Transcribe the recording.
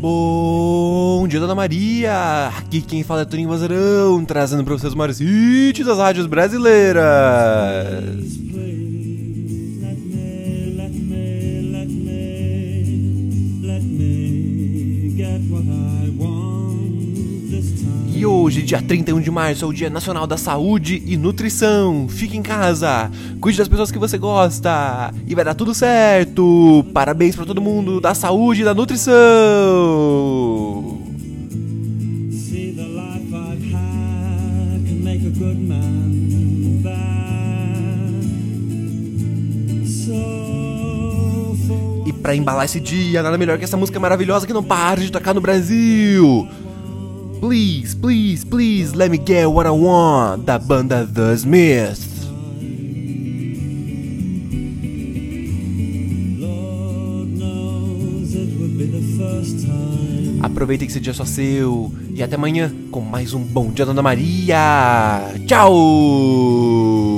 Bom dia, Dona Maria! Aqui quem fala é Toninho Vazarão, trazendo pra vocês os maiores hits das rádios brasileiras. Let me, let me, let me, E hoje, dia 31 de março, é o Dia Nacional da Saúde e Nutrição. Fique em casa, cuide das pessoas que você gosta e vai dar tudo certo. Parabéns pra todo mundo da saúde e da nutrição. E pra embalar esse dia, nada melhor que essa música maravilhosa que não para de tocar no Brasil. Please, please, please, let me get what I want, da banda The Smiths. Aproveita que esse dia é só seu. E até amanhã com mais um Bom Dia Dona Maria. Tchau!